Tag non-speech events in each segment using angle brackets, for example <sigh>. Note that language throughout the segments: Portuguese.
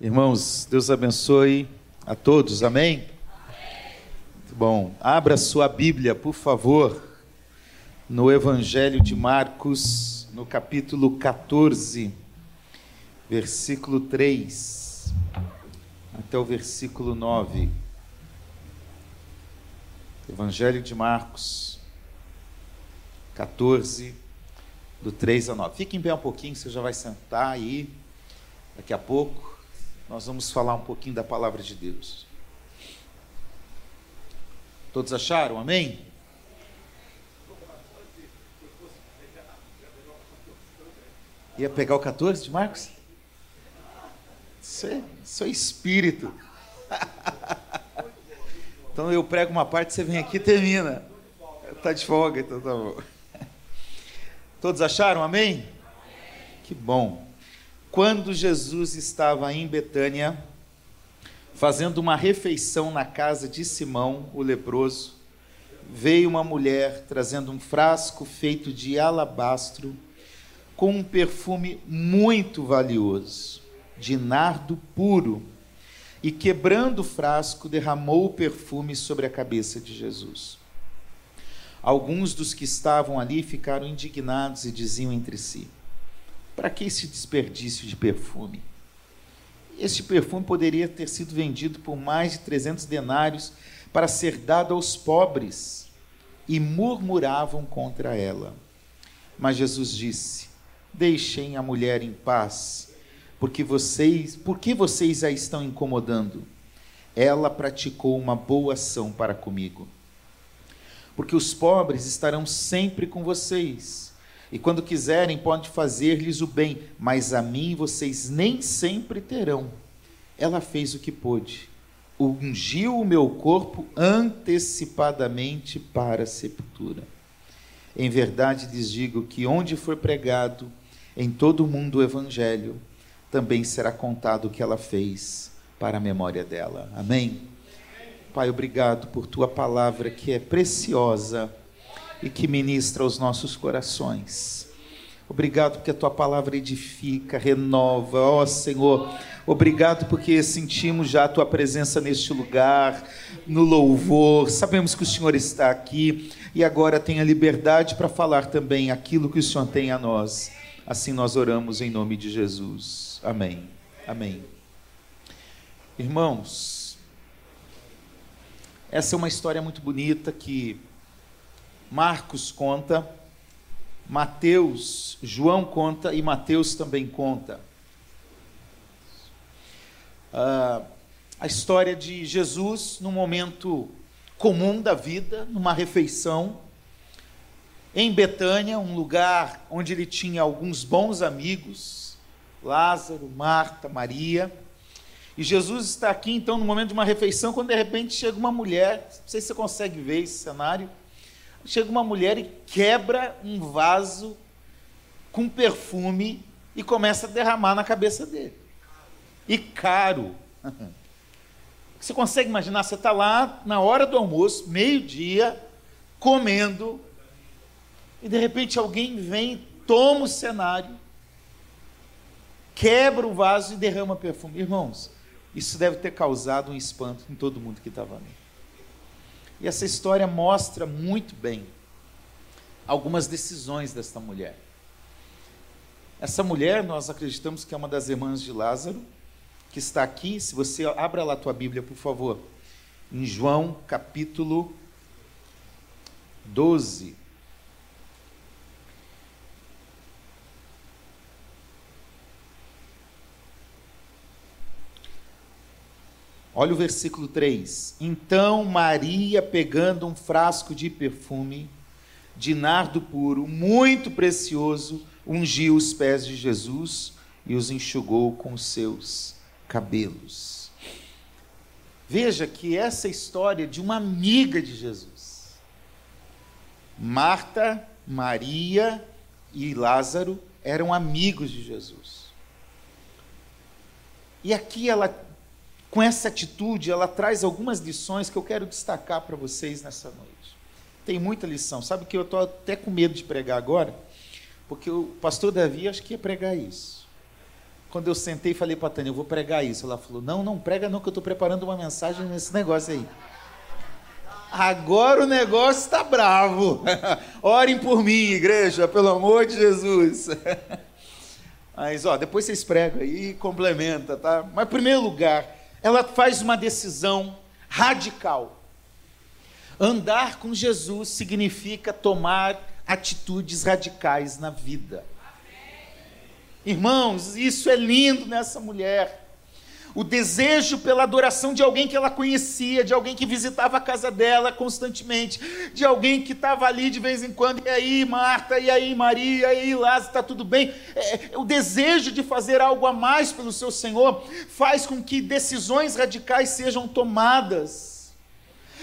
Irmãos, Deus abençoe a todos, amém? Muito bom. Abra sua Bíblia, por favor, no Evangelho de Marcos, no capítulo 14, versículo 3, até o versículo 9. Evangelho de Marcos, 14, do 3 a 9. Fique em pé um pouquinho, você já vai sentar aí. Daqui a pouco nós vamos falar um pouquinho da palavra de Deus. Todos acharam? Amém? Ia pegar o 14 de Marcos? Isso é, espírito. <laughs> então eu prego uma parte, você vem aqui e termina. Está de folga, então tá bom. Todos acharam? Amém? Que bom. Quando Jesus estava em Betânia, fazendo uma refeição na casa de Simão, o leproso, veio uma mulher trazendo um frasco feito de alabastro com um perfume muito valioso, de nardo puro, e quebrando o frasco, derramou o perfume sobre a cabeça de Jesus. Alguns dos que estavam ali ficaram indignados e diziam entre si: Para que esse desperdício de perfume? Este perfume poderia ter sido vendido por mais de 300 denários para ser dado aos pobres. E murmuravam contra ela. Mas Jesus disse: Deixem a mulher em paz, porque vocês, por que vocês a estão incomodando? Ela praticou uma boa ação para comigo porque os pobres estarão sempre com vocês. E quando quiserem, podem fazer-lhes o bem, mas a mim vocês nem sempre terão. Ela fez o que pôde, ungiu o meu corpo antecipadamente para a sepultura. Em verdade lhes digo que onde for pregado em todo o mundo o evangelho, também será contado o que ela fez para a memória dela. Amém. Pai, obrigado por tua palavra que é preciosa e que ministra aos nossos corações. Obrigado porque a tua palavra edifica, renova, ó Senhor. Obrigado porque sentimos já a tua presença neste lugar, no louvor. Sabemos que o Senhor está aqui e agora tem a liberdade para falar também aquilo que o Senhor tem a nós. Assim nós oramos em nome de Jesus. Amém. Amém. Irmãos, essa é uma história muito bonita que Marcos conta, Mateus, João conta e Mateus também conta. Uh, a história de Jesus num momento comum da vida, numa refeição, em Betânia, um lugar onde ele tinha alguns bons amigos, Lázaro, Marta, Maria. E Jesus está aqui, então, no momento de uma refeição, quando de repente chega uma mulher, não sei se você consegue ver esse cenário, chega uma mulher e quebra um vaso com perfume e começa a derramar na cabeça dele. E caro. <laughs> Você consegue imaginar? Você está lá na hora do almoço, meio-dia, comendo, e de repente alguém vem, toma o cenário, quebra o vaso e derrama perfume. Irmãos, isso deve ter causado um espanto em todo mundo que estava ali. E essa história mostra muito bem algumas decisões desta mulher. Essa mulher, nós acreditamos que é uma das irmãs de Lázaro, que está aqui. Se você abra lá a tua Bíblia, por favor, em João capítulo 12. Olha o versículo 3. Então Maria, pegando um frasco de perfume, de nardo puro, muito precioso, ungiu os pés de Jesus e os enxugou com seus cabelos. Veja que essa história de uma amiga de Jesus. Marta, Maria e Lázaro eram amigos de Jesus. E aqui ela com essa atitude, ela traz algumas lições que eu quero destacar para vocês nessa noite. Tem muita lição. Sabe que eu estou até com medo de pregar agora? Porque o pastor Davi acho que ia pregar isso. Quando eu sentei e falei para a Tânia, eu vou pregar isso. Ela falou: Não, não prega não, que eu estou preparando uma mensagem nesse negócio aí. Agora o negócio está bravo. <laughs> Orem por mim, igreja, pelo amor de Jesus. <laughs> Mas, ó, depois vocês pregam aí e complementa, tá? Mas, em primeiro lugar, ela faz uma decisão radical. Andar com Jesus significa tomar atitudes radicais na vida. Irmãos, isso é lindo nessa mulher o desejo pela adoração de alguém que ela conhecia, de alguém que visitava a casa dela constantemente, de alguém que estava ali de vez em quando, e aí Marta, e aí Maria, e aí Lázaro, está tudo bem? É, o desejo de fazer algo a mais pelo seu Senhor faz com que decisões radicais sejam tomadas.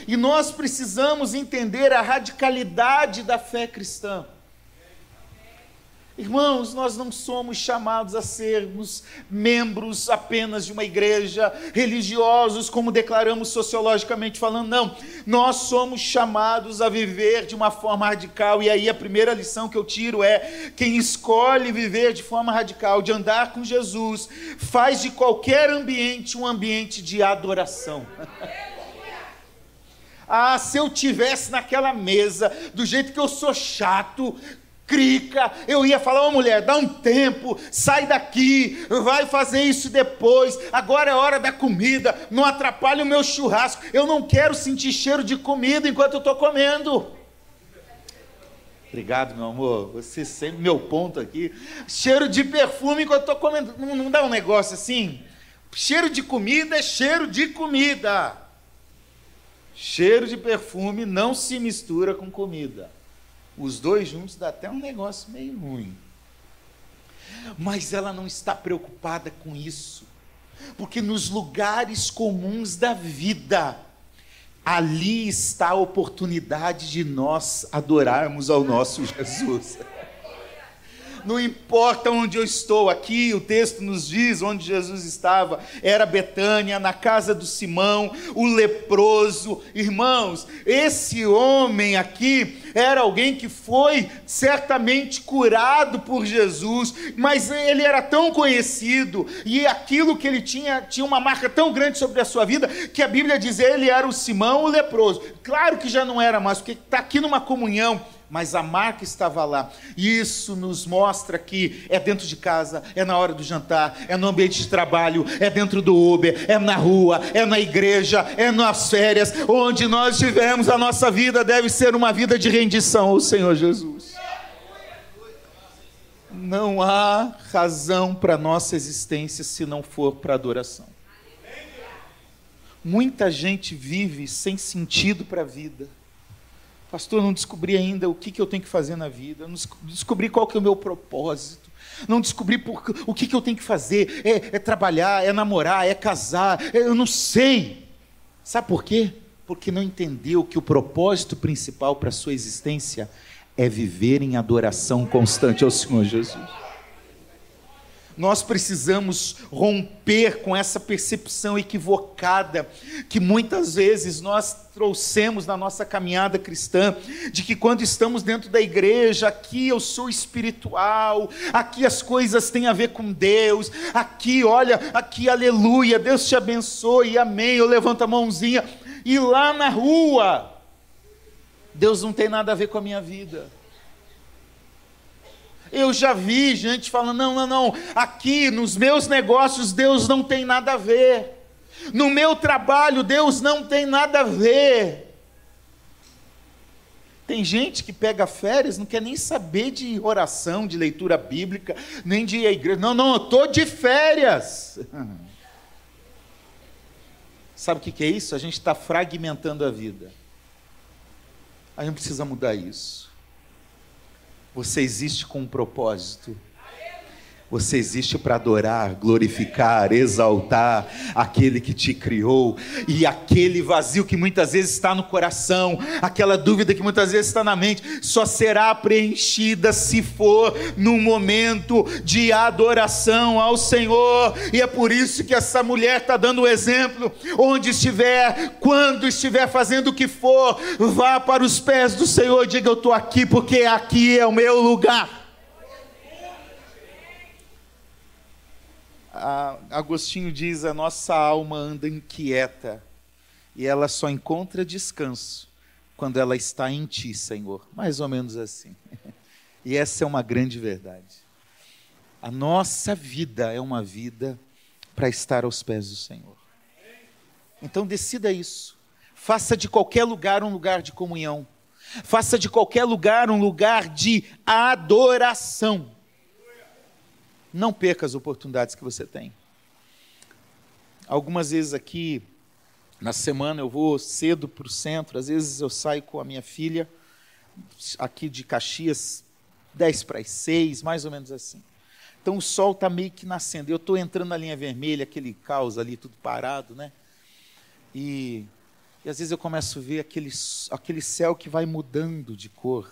E nós precisamos entender a radicalidade da fé cristã. Irmãos, nós não somos chamados a sermos membros apenas de uma igreja, religiosos, como declaramos sociologicamente falando, não. Nós somos chamados a viver de uma forma radical, e aí a primeira lição que eu tiro é: quem escolhe viver de forma radical, de andar com Jesus, faz de qualquer ambiente um ambiente de adoração. <laughs> Ah, se eu tivesse naquela mesa, do jeito que eu sou chato, crica, eu ia falar, ô oh, mulher, dá um tempo, sai daqui, vai fazer isso depois, agora é hora da comida, não atrapalhe o meu churrasco, eu não quero sentir cheiro de comida enquanto eu estou comendo. Obrigado, meu amor, você sempre meu ponto aqui. Cheiro de perfume enquanto eu estou comendo, não, não dá um negócio assim? Cheiro de comida é cheiro de comida. Cheiro de perfume não se mistura com comida. Os dois juntos dá até um negócio meio ruim. Mas ela não está preocupada com isso, porque nos lugares comuns da vida, ali está a oportunidade de nós adorarmos ao nosso Jesus não importa onde eu estou, aqui o texto nos diz onde Jesus estava, era Betânia, na casa do Simão, o leproso. Irmãos, esse homem aqui era alguém que foi certamente curado por Jesus, mas ele era tão conhecido e aquilo que ele tinha tinha uma marca tão grande sobre a sua vida que a Bíblia diz ele era o Simão, o leproso. Claro que já não era mais, porque está aqui numa comunhão mas a marca estava lá. Isso nos mostra que é dentro de casa, é na hora do jantar, é no ambiente de trabalho, é dentro do Uber, é na rua, é na igreja, é nas férias, onde nós estivermos, a nossa vida deve ser uma vida de rendição ao Senhor Jesus. Não há razão para nossa existência se não for para adoração. Muita gente vive sem sentido para a vida Pastor, não descobri ainda o que, que eu tenho que fazer na vida, não descobri qual que é o meu propósito, não descobri por, o que, que eu tenho que fazer, é, é trabalhar, é namorar, é casar, é, eu não sei. Sabe por quê? Porque não entendeu que o propósito principal para a sua existência é viver em adoração constante ao Senhor Jesus. Nós precisamos romper com essa percepção equivocada que muitas vezes nós trouxemos na nossa caminhada cristã, de que quando estamos dentro da igreja, aqui eu sou espiritual, aqui as coisas têm a ver com Deus, aqui, olha, aqui, aleluia, Deus te abençoe, amém. Eu levanto a mãozinha, e lá na rua, Deus não tem nada a ver com a minha vida. Eu já vi gente falando: não, não, não, aqui nos meus negócios Deus não tem nada a ver. No meu trabalho Deus não tem nada a ver. Tem gente que pega férias, não quer nem saber de oração, de leitura bíblica, nem de ir à igreja. Não, não, eu estou de férias. <laughs> Sabe o que é isso? A gente está fragmentando a vida. A gente precisa mudar isso. Você existe com um propósito. Você existe para adorar, glorificar, exaltar aquele que te criou e aquele vazio que muitas vezes está no coração, aquela dúvida que muitas vezes está na mente, só será preenchida se for no momento de adoração ao Senhor. E é por isso que essa mulher está dando o exemplo: onde estiver, quando estiver fazendo o que for, vá para os pés do Senhor e diga: Eu estou aqui porque aqui é o meu lugar. Agostinho diz: a nossa alma anda inquieta e ela só encontra descanso quando ela está em Ti, Senhor. Mais ou menos assim. <laughs> E essa é uma grande verdade. A nossa vida é uma vida para estar aos pés do Senhor. Então decida isso. Faça de qualquer lugar um lugar de comunhão. Faça de qualquer lugar um lugar de adoração. Não perca as oportunidades que você tem. Algumas vezes aqui, na semana, eu vou cedo para o centro, às vezes eu saio com a minha filha, aqui de Caxias, 10 para as 6, mais ou menos assim. Então o sol está meio que nascendo. Eu estou entrando na linha vermelha, aquele caos ali, tudo parado, né? E, e às vezes eu começo a ver aquele, aquele céu que vai mudando de cor.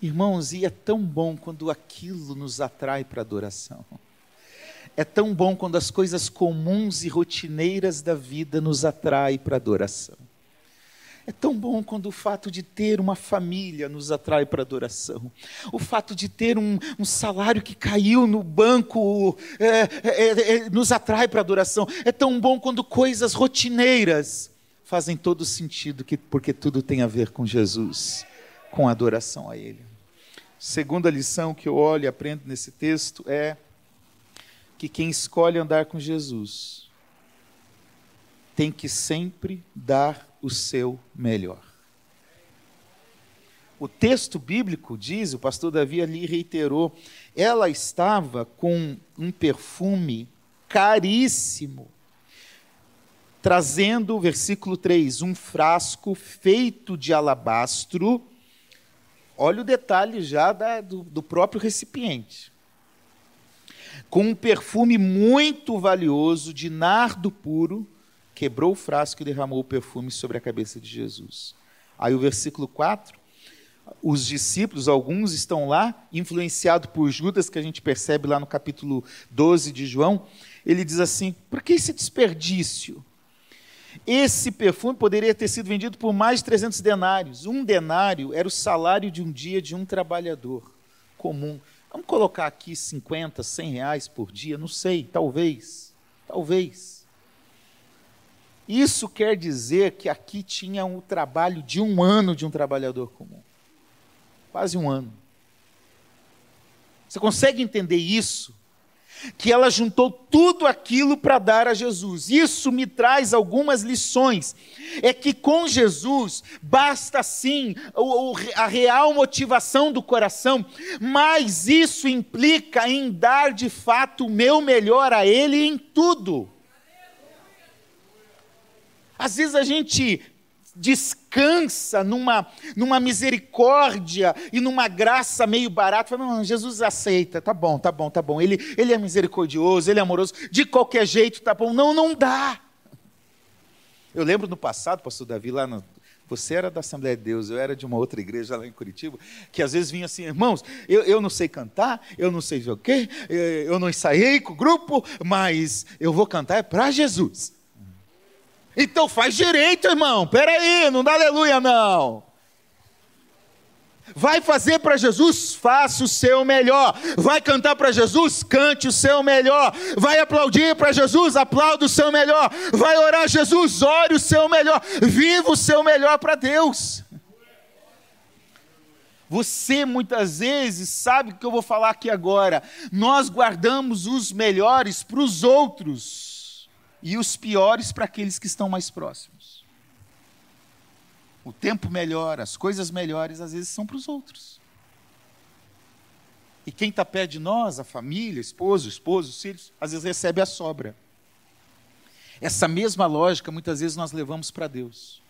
Irmãos, e é tão bom quando aquilo nos atrai para a adoração. É tão bom quando as coisas comuns e rotineiras da vida nos atraem para a adoração. É tão bom quando o fato de ter uma família nos atrai para adoração. O fato de ter um, um salário que caiu no banco é, é, é, nos atrai para adoração. É tão bom quando coisas rotineiras fazem todo sentido, que, porque tudo tem a ver com Jesus, com adoração a Ele. Segunda lição que eu olho e aprendo nesse texto é que quem escolhe andar com Jesus tem que sempre dar o seu melhor. O texto bíblico diz, o pastor Davi ali reiterou, ela estava com um perfume caríssimo, trazendo, versículo 3, um frasco feito de alabastro. Olha o detalhe já da, do, do próprio recipiente. Com um perfume muito valioso de nardo puro, quebrou o frasco e derramou o perfume sobre a cabeça de Jesus. Aí o versículo 4, os discípulos, alguns estão lá, influenciados por Judas, que a gente percebe lá no capítulo 12 de João, ele diz assim: por que esse desperdício? Esse perfume poderia ter sido vendido por mais de 300 denários. Um denário era o salário de um dia de um trabalhador comum. Vamos colocar aqui 50, 100 reais por dia? Não sei, talvez. Talvez. Isso quer dizer que aqui tinha um trabalho de um ano de um trabalhador comum. Quase um ano. Você consegue entender isso? Que ela juntou tudo aquilo para dar a Jesus. Isso me traz algumas lições. É que com Jesus basta sim a real motivação do coração, mas isso implica em dar de fato o meu melhor a Ele em tudo. Às vezes a gente descansa numa, numa misericórdia e numa graça meio barata. Fala, não, Jesus aceita, tá bom, tá bom, tá bom. Ele, ele é misericordioso, ele é amoroso, de qualquer jeito, tá bom. Não, não dá. Eu lembro no passado, pastor Davi, lá no, você era da Assembleia de Deus, eu era de uma outra igreja lá em Curitiba, que às vezes vinha assim, irmãos, eu, eu não sei cantar, eu não sei o quê, eu não ensaiei com o grupo, mas eu vou cantar é para Jesus. Então faz direito, irmão. Pera aí, não dá aleluia não. Vai fazer para Jesus? Faça o seu melhor. Vai cantar para Jesus? Cante o seu melhor. Vai aplaudir para Jesus? Aplauda o seu melhor. Vai orar a Jesus? Ore o seu melhor. Viva o seu melhor para Deus. Você muitas vezes sabe o que eu vou falar aqui agora. Nós guardamos os melhores para os outros e os piores para aqueles que estão mais próximos. O tempo melhor, as coisas melhores, às vezes são para os outros. E quem está perto de nós, a família, esposo, esposo, os filhos, às vezes recebe a sobra. Essa mesma lógica, muitas vezes, nós levamos para Deus.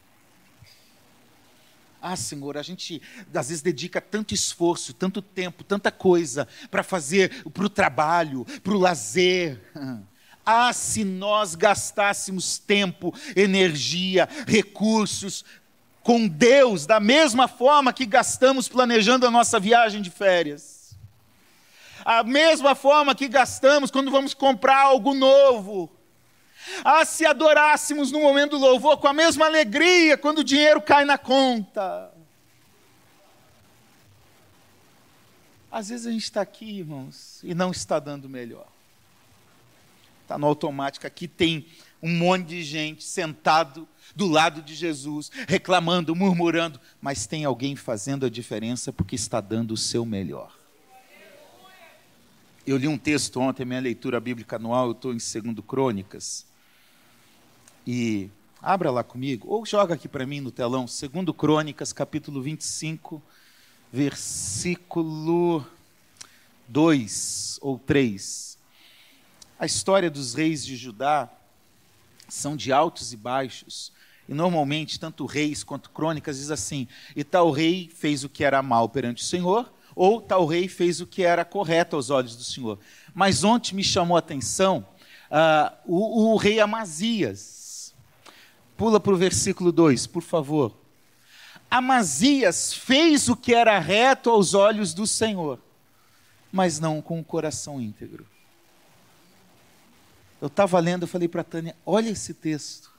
Ah, Senhor, a gente às vezes dedica tanto esforço, tanto tempo, tanta coisa para fazer para o trabalho, para o lazer. <laughs> Ah, se nós gastássemos tempo, energia, recursos com Deus da mesma forma que gastamos planejando a nossa viagem de férias. A mesma forma que gastamos quando vamos comprar algo novo. Ah, se adorássemos no momento do louvor com a mesma alegria quando o dinheiro cai na conta. Às vezes a gente está aqui, irmãos, e não está dando melhor. Está no automático. Aqui tem um monte de gente sentado do lado de Jesus, reclamando, murmurando, mas tem alguém fazendo a diferença porque está dando o seu melhor. Eu li um texto ontem, minha leitura bíblica anual, eu estou em 2 Crônicas. E abra lá comigo, ou joga aqui para mim no telão, 2 Crônicas, capítulo 25, versículo 2 ou 3. A história dos reis de Judá são de altos e baixos. E normalmente, tanto reis quanto crônicas diz assim: e tal rei fez o que era mal perante o Senhor, ou tal rei fez o que era correto aos olhos do Senhor. Mas ontem me chamou a atenção uh, o, o rei Amazias. Pula para o versículo 2, por favor. Amazias fez o que era reto aos olhos do Senhor, mas não com o coração íntegro. Eu estava lendo, eu falei para a Tânia: olha esse texto.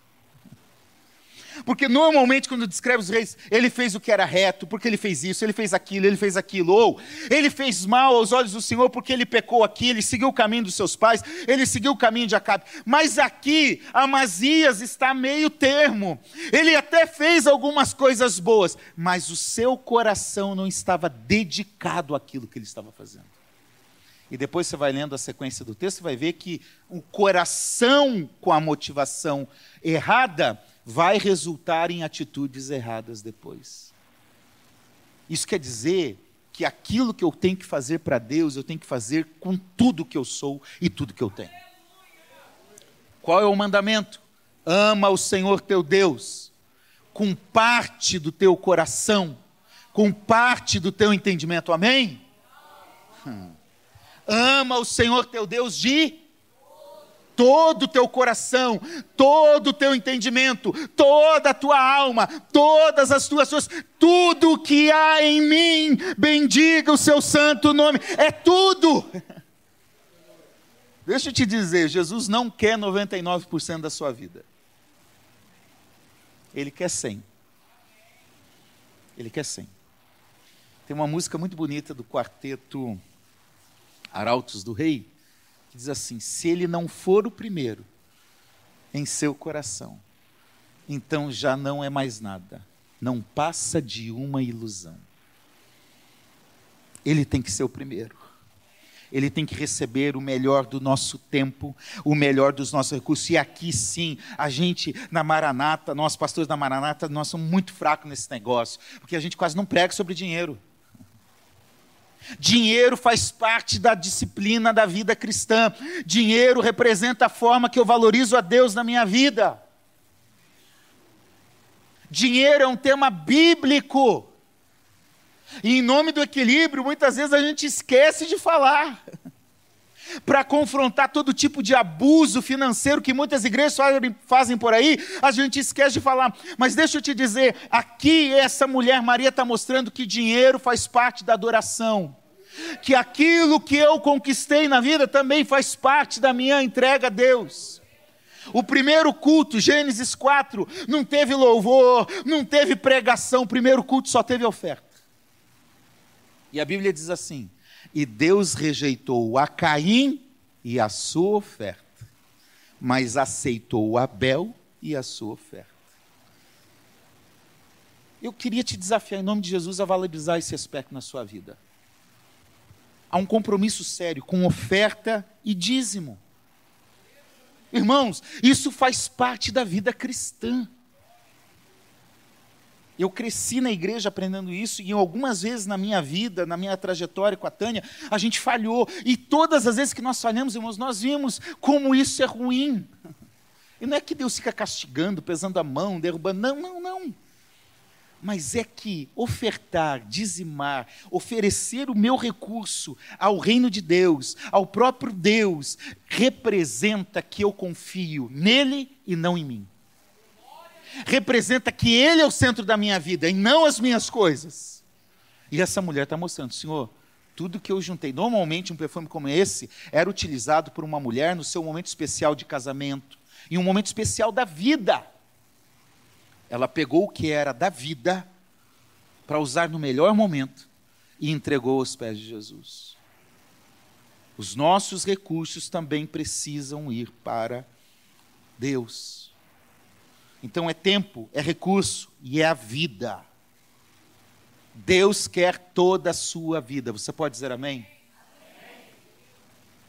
Porque normalmente, quando descreve os reis, ele fez o que era reto, porque ele fez isso, ele fez aquilo, ele fez aquilo, ou ele fez mal aos olhos do Senhor porque ele pecou aqui, ele seguiu o caminho dos seus pais, ele seguiu o caminho de Acabe. Mas aqui, Amazias está meio termo. Ele até fez algumas coisas boas, mas o seu coração não estava dedicado àquilo que ele estava fazendo. E depois você vai lendo a sequência do texto, vai ver que o coração com a motivação errada vai resultar em atitudes erradas depois. Isso quer dizer que aquilo que eu tenho que fazer para Deus, eu tenho que fazer com tudo que eu sou e tudo que eu tenho. Qual é o mandamento? Ama o Senhor teu Deus com parte do teu coração, com parte do teu entendimento. Amém? Hum. Ama o Senhor teu Deus de todo o teu coração, todo o teu entendimento, toda a tua alma, todas as tuas forças, tudo que há em mim, bendiga o seu santo nome, é tudo. <laughs> Deixa eu te dizer, Jesus não quer 99% da sua vida. Ele quer 100. Ele quer 100. Tem uma música muito bonita do quarteto Arautos do Rei, diz assim: se ele não for o primeiro em seu coração, então já não é mais nada, não passa de uma ilusão. Ele tem que ser o primeiro. Ele tem que receber o melhor do nosso tempo, o melhor dos nossos recursos. E aqui sim, a gente na Maranata, nós pastores da Maranata, nós somos muito fracos nesse negócio, porque a gente quase não prega sobre dinheiro. Dinheiro faz parte da disciplina da vida cristã. Dinheiro representa a forma que eu valorizo a Deus na minha vida. Dinheiro é um tema bíblico. E em nome do equilíbrio, muitas vezes a gente esquece de falar. <laughs> Para confrontar todo tipo de abuso financeiro que muitas igrejas fazem por aí, a gente esquece de falar. Mas deixa eu te dizer: aqui essa mulher Maria está mostrando que dinheiro faz parte da adoração que aquilo que eu conquistei na vida também faz parte da minha entrega a Deus. O primeiro culto, Gênesis 4, não teve louvor, não teve pregação, o primeiro culto só teve oferta. E a Bíblia diz assim: E Deus rejeitou a Caim e a sua oferta, mas aceitou Abel e a sua oferta. Eu queria te desafiar, em nome de Jesus, a valorizar esse aspecto na sua vida há um compromisso sério com oferta e dízimo. Irmãos, isso faz parte da vida cristã. Eu cresci na igreja aprendendo isso e algumas vezes na minha vida, na minha trajetória com a Tânia, a gente falhou. E todas as vezes que nós falhamos, irmãos, nós vimos como isso é ruim. E não é que Deus fica castigando, pesando a mão, derrubando. Não, não, não mas é que ofertar, dizimar, oferecer o meu recurso ao reino de Deus, ao próprio Deus, representa que eu confio nele e não em mim. Representa que ele é o centro da minha vida e não as minhas coisas. E essa mulher está mostrando, Senhor, tudo que eu juntei. Normalmente, um perfume como esse era utilizado por uma mulher no seu momento especial de casamento, em um momento especial da vida. Ela pegou o que era da vida para usar no melhor momento, e entregou aos pés de Jesus. Os nossos recursos também precisam ir para Deus. Então é tempo, é recurso e é a vida. Deus quer toda a sua vida. Você pode dizer amém?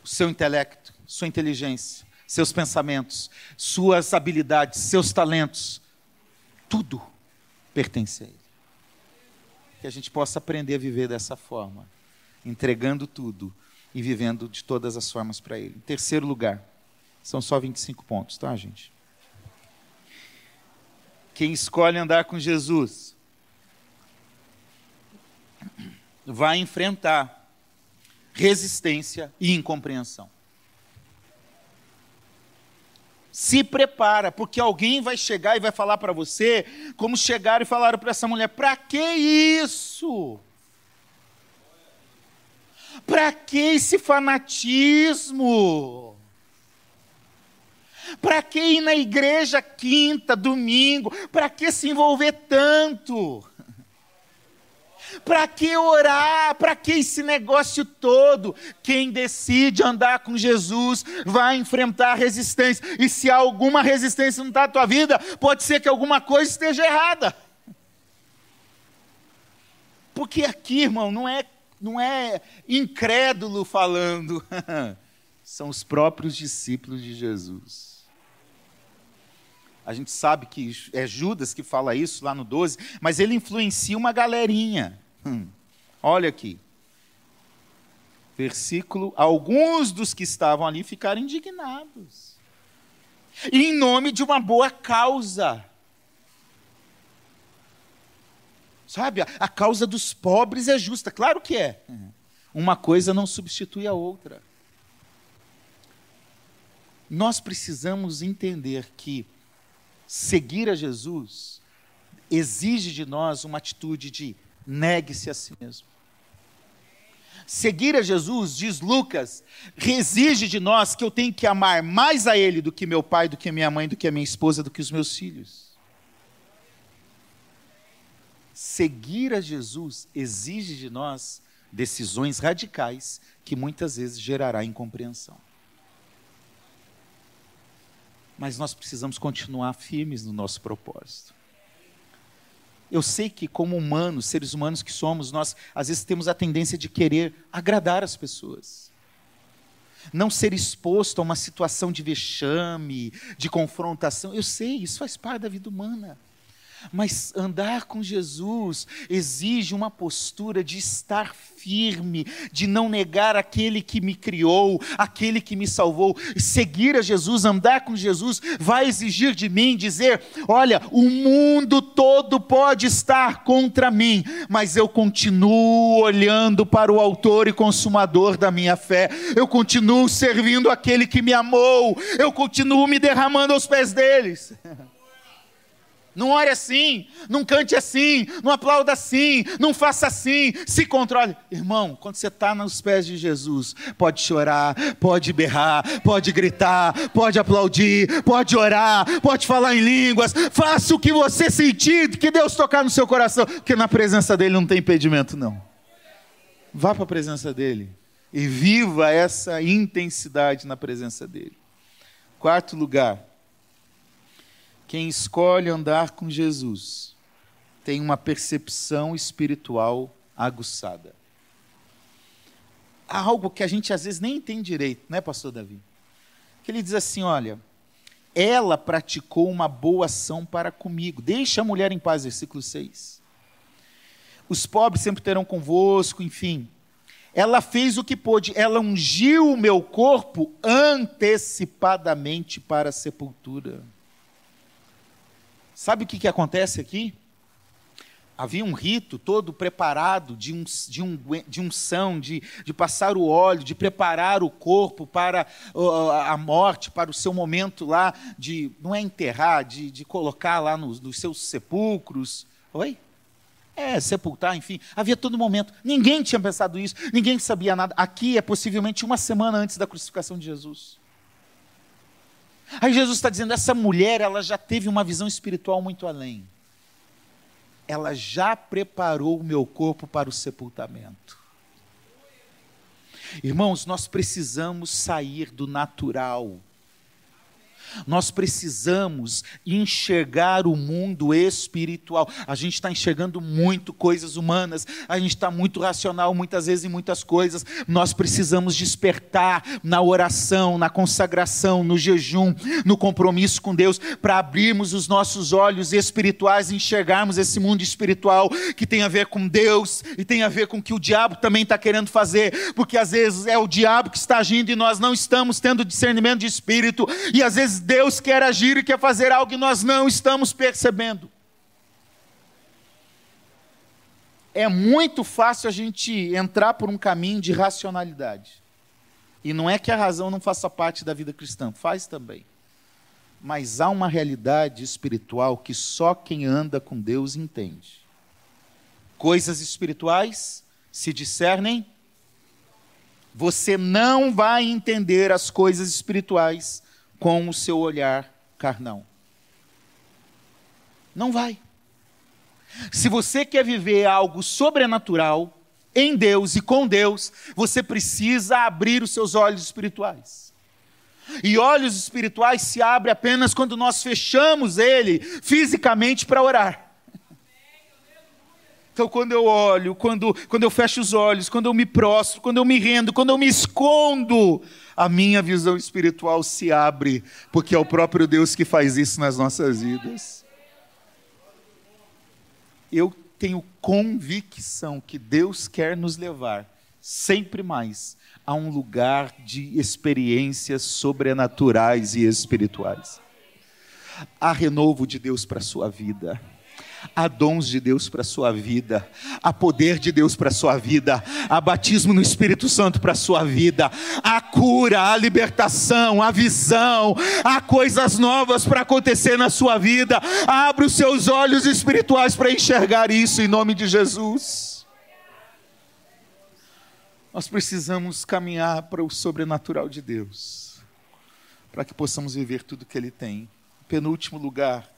O seu intelecto, sua inteligência, seus pensamentos, suas habilidades, seus talentos, tudo pertence a Ele. Que a gente possa aprender a viver dessa forma, entregando tudo e vivendo de todas as formas para Ele. Em terceiro lugar, são só 25 pontos, tá, gente? Quem escolhe andar com Jesus vai enfrentar resistência e incompreensão. Se prepara, porque alguém vai chegar e vai falar para você, como chegaram e falaram para essa mulher: para que isso? Para que esse fanatismo? Para que ir na igreja quinta, domingo? Para que se envolver tanto? Para que orar? Para que esse negócio todo? Quem decide andar com Jesus vai enfrentar resistência. E se alguma resistência não está na tua vida, pode ser que alguma coisa esteja errada. Porque aqui, irmão, não é, não é incrédulo falando. <laughs> São os próprios discípulos de Jesus. A gente sabe que é Judas que fala isso lá no 12, mas ele influencia uma galerinha. Hum. Olha aqui. Versículo: Alguns dos que estavam ali ficaram indignados. E em nome de uma boa causa. Sabe, a, a causa dos pobres é justa, claro que é. Uma coisa não substitui a outra. Nós precisamos entender que seguir a Jesus exige de nós uma atitude de negue-se a si mesmo. Seguir a Jesus, diz Lucas, exige de nós que eu tenho que amar mais a Ele do que meu pai, do que minha mãe, do que a minha esposa, do que os meus filhos. Seguir a Jesus exige de nós decisões radicais que muitas vezes gerará incompreensão mas nós precisamos continuar firmes no nosso propósito. Eu sei que, como humanos, seres humanos que somos, nós às vezes temos a tendência de querer agradar as pessoas. Não ser exposto a uma situação de vexame, de confrontação. Eu sei, isso faz parte da vida humana. Mas andar com Jesus exige uma postura de estar firme, de não negar aquele que me criou, aquele que me salvou. Seguir a Jesus, andar com Jesus, vai exigir de mim dizer: olha, o mundo todo pode estar contra mim, mas eu continuo olhando para o Autor e Consumador da minha fé, eu continuo servindo aquele que me amou, eu continuo me derramando aos pés deles. <laughs> Não ore assim, não cante assim, não aplauda assim, não faça assim, se controle. Irmão, quando você está nos pés de Jesus, pode chorar, pode berrar, pode gritar, pode aplaudir, pode orar, pode falar em línguas, faça o que você sentir, que Deus tocar no seu coração, porque na presença dEle não tem impedimento, não. Vá para a presença dEle e viva essa intensidade na presença dEle. Quarto lugar, quem escolhe andar com Jesus tem uma percepção espiritual aguçada. Há algo que a gente às vezes nem entende direito, né, pastor Davi? Que ele diz assim: olha, ela praticou uma boa ação para comigo. Deixa a mulher em paz, versículo 6. Os pobres sempre terão convosco, enfim. Ela fez o que pôde, ela ungiu o meu corpo antecipadamente para a sepultura. Sabe o que, que acontece aqui? Havia um rito todo preparado de, um, de, um, de unção, de, de passar o óleo, de preparar o corpo para a morte, para o seu momento lá de, não é enterrar, de, de colocar lá nos, nos seus sepulcros. Oi? É, sepultar, enfim. Havia todo momento. Ninguém tinha pensado isso, ninguém sabia nada. Aqui é possivelmente uma semana antes da crucificação de Jesus. Aí Jesus está dizendo: essa mulher, ela já teve uma visão espiritual muito além. ela já preparou o meu corpo para o sepultamento. Irmãos, nós precisamos sair do natural nós precisamos enxergar o mundo espiritual. A gente está enxergando muito coisas humanas, a gente está muito racional muitas vezes em muitas coisas. Nós precisamos despertar na oração, na consagração, no jejum, no compromisso com Deus, para abrirmos os nossos olhos espirituais e enxergarmos esse mundo espiritual que tem a ver com Deus e tem a ver com o que o diabo também está querendo fazer, porque às vezes é o diabo que está agindo e nós não estamos tendo discernimento de espírito, e às vezes Deus quer agir e quer fazer algo que nós não estamos percebendo. É muito fácil a gente entrar por um caminho de racionalidade. E não é que a razão não faça parte da vida cristã, faz também. Mas há uma realidade espiritual que só quem anda com Deus entende. Coisas espirituais se discernem. Você não vai entender as coisas espirituais com o seu olhar carnal. Não vai. Se você quer viver algo sobrenatural em Deus e com Deus, você precisa abrir os seus olhos espirituais. E olhos espirituais se abrem apenas quando nós fechamos ele fisicamente para orar. Então, quando eu olho, quando, quando eu fecho os olhos, quando eu me prostro, quando eu me rendo, quando eu me escondo, a minha visão espiritual se abre, porque é o próprio Deus que faz isso nas nossas vidas. Eu tenho convicção que Deus quer nos levar sempre mais a um lugar de experiências sobrenaturais e espirituais. Há renovo de Deus para a sua vida há dons de Deus para a sua vida, há poder de Deus para a sua vida, há batismo no Espírito Santo para a sua vida, há cura, há libertação, há visão, há coisas novas para acontecer na sua vida. Abra os seus olhos espirituais para enxergar isso em nome de Jesus. Nós precisamos caminhar para o sobrenatural de Deus, para que possamos viver tudo que Ele tem. Penúltimo lugar,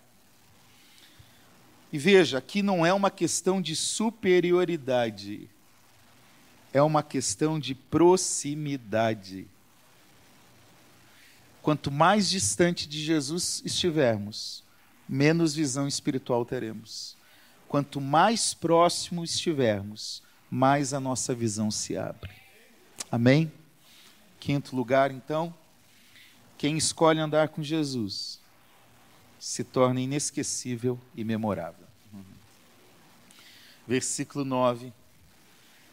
e veja, aqui não é uma questão de superioridade, é uma questão de proximidade. Quanto mais distante de Jesus estivermos, menos visão espiritual teremos. Quanto mais próximo estivermos, mais a nossa visão se abre. Amém? Quinto lugar, então, quem escolhe andar com Jesus se torna inesquecível e memorável. Versículo 9.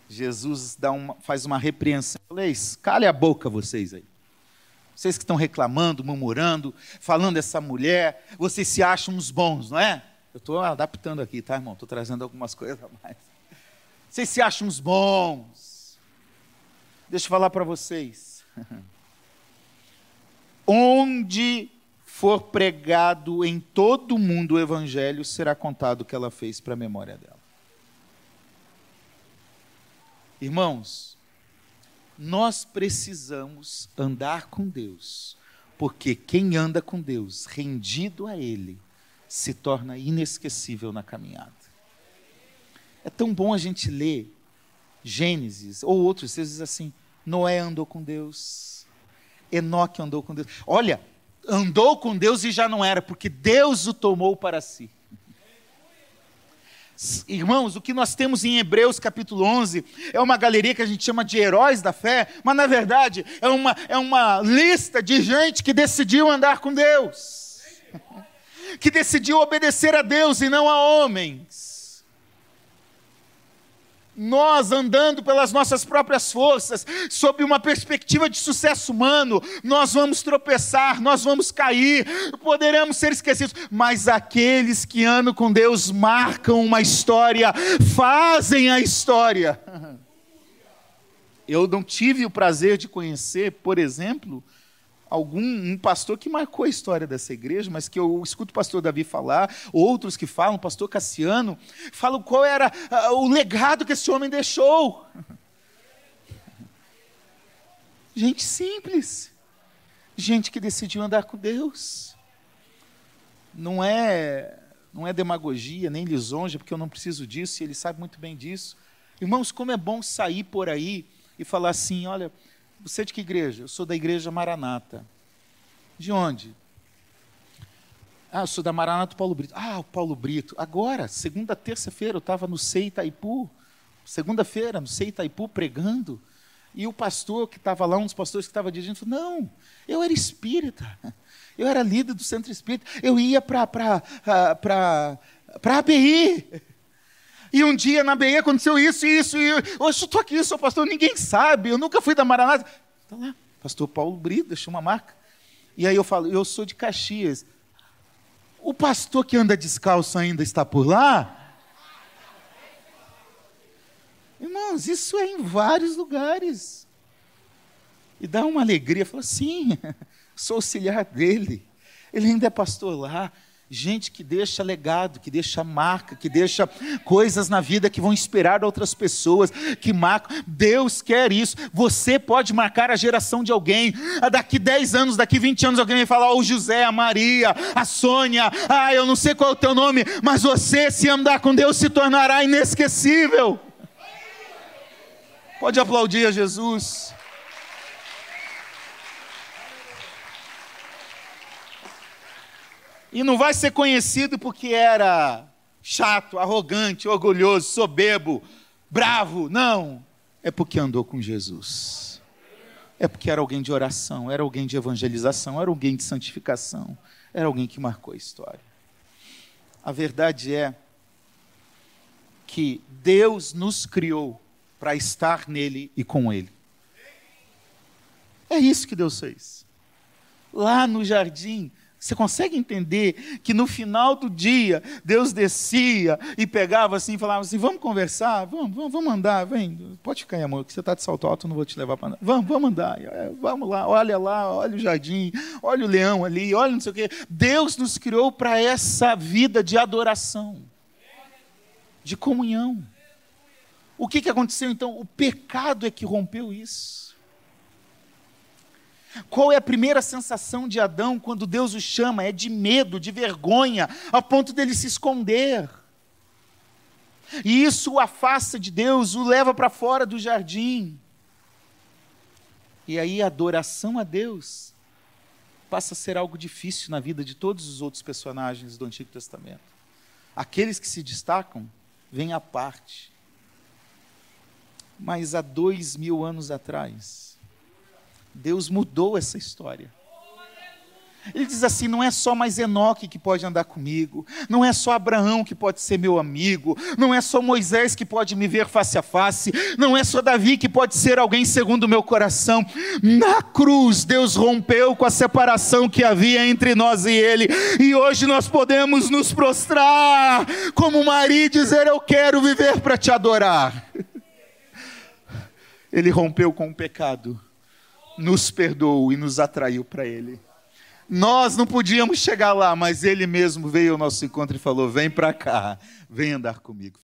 Jesus dá uma, faz uma repreensão. Leis, cale a boca vocês aí. Vocês que estão reclamando, murmurando, falando dessa mulher, vocês se acham uns bons, não é? Eu estou adaptando aqui, tá, irmão? Estou trazendo algumas coisas a mais. Vocês se acham uns bons. Deixa eu falar para vocês. <laughs> Onde for pregado em todo o mundo o evangelho, será contado o que ela fez para a memória dela. Irmãos, nós precisamos andar com Deus, porque quem anda com Deus, rendido a Ele, se torna inesquecível na caminhada. É tão bom a gente ler Gênesis, ou outros, vocês dizem assim: Noé andou com Deus, Enoque andou com Deus. Olha, andou com Deus e já não era, porque Deus o tomou para si. Irmãos, o que nós temos em Hebreus capítulo 11 é uma galeria que a gente chama de heróis da fé, mas na verdade é uma, é uma lista de gente que decidiu andar com Deus, <laughs> que decidiu obedecer a Deus e não a homens nós andando pelas nossas próprias forças, sob uma perspectiva de sucesso humano, nós vamos tropeçar, nós vamos cair, poderemos ser esquecidos, mas aqueles que andam com Deus marcam uma história, fazem a história. <laughs> Eu não tive o prazer de conhecer, por exemplo, algum um pastor que marcou a história dessa igreja, mas que eu escuto o pastor Davi falar, outros que falam, o pastor Cassiano, falam qual era uh, o legado que esse homem deixou. <laughs> Gente simples, gente que decidiu andar com Deus. Não é não é demagogia, nem lisonja, porque eu não preciso disso, e ele sabe muito bem disso. Irmãos, como é bom sair por aí e falar assim: olha, você é de que igreja? Eu sou da igreja Maranata. De onde? Ah, eu sou da Maranata Paulo Brito. Ah, o Paulo Brito. Agora, segunda, terça-feira, eu estava no Sei Itaipu. Segunda-feira, no Sei Itaipu, pregando. E o pastor que estava lá, um dos pastores que estava dirigindo, falou: Não, eu era espírita. Eu era líder do centro espírita. Eu ia para a ABI. E um dia na ABI aconteceu isso e isso. E hoje eu estou aqui, sou pastor, ninguém sabe. Eu nunca fui da Maranata. Está lá, pastor Paulo Brito, deixou uma marca. E aí eu falo: Eu sou de Caxias. O pastor que anda descalço ainda está por lá? Irmãos, isso é em vários lugares. E dá uma alegria. Fala, sim, <laughs> sou auxiliar dele. Ele ainda é pastor lá. Gente que deixa legado, que deixa marca, que deixa coisas na vida que vão inspirar outras pessoas, que marcam. Deus quer isso. Você pode marcar a geração de alguém. Ah, daqui 10 anos, daqui 20 anos, alguém vai falar: oh, o José, a Maria, a Sônia. Ah, eu não sei qual é o teu nome, mas você, se andar com Deus, se tornará inesquecível. Pode aplaudir a Jesus. E não vai ser conhecido porque era chato, arrogante, orgulhoso, soberbo, bravo. Não. É porque andou com Jesus. É porque era alguém de oração, era alguém de evangelização, era alguém de santificação, era alguém que marcou a história. A verdade é que Deus nos criou para estar nele e com ele. É isso que Deus fez. Lá no jardim, você consegue entender que no final do dia, Deus descia e pegava assim e falava assim: vamos conversar, vamos, vamos, vamos andar, vem, pode ficar aí, amor, que você está de salto alto, não vou te levar para nada. Vamos, vamos andar, é, vamos lá, olha lá, olha o jardim, olha o leão ali, olha não sei o quê. Deus nos criou para essa vida de adoração, de comunhão. O que, que aconteceu então? O pecado é que rompeu isso. Qual é a primeira sensação de Adão quando Deus o chama? É de medo, de vergonha, a ponto dele se esconder. E isso o afasta de Deus, o leva para fora do jardim. E aí a adoração a Deus passa a ser algo difícil na vida de todos os outros personagens do Antigo Testamento. Aqueles que se destacam vêm à parte. Mas há dois mil anos atrás, Deus mudou essa história. Ele diz assim: não é só mais Enoque que pode andar comigo, não é só Abraão que pode ser meu amigo, não é só Moisés que pode me ver face a face, não é só Davi que pode ser alguém segundo o meu coração. Na cruz, Deus rompeu com a separação que havia entre nós e Ele, e hoje nós podemos nos prostrar como Maria e dizer: Eu quero viver para te adorar. Ele rompeu com o pecado nos perdoou e nos atraiu para Ele. Nós não podíamos chegar lá, mas Ele mesmo veio ao nosso encontro e falou: Vem para cá, vem andar comigo.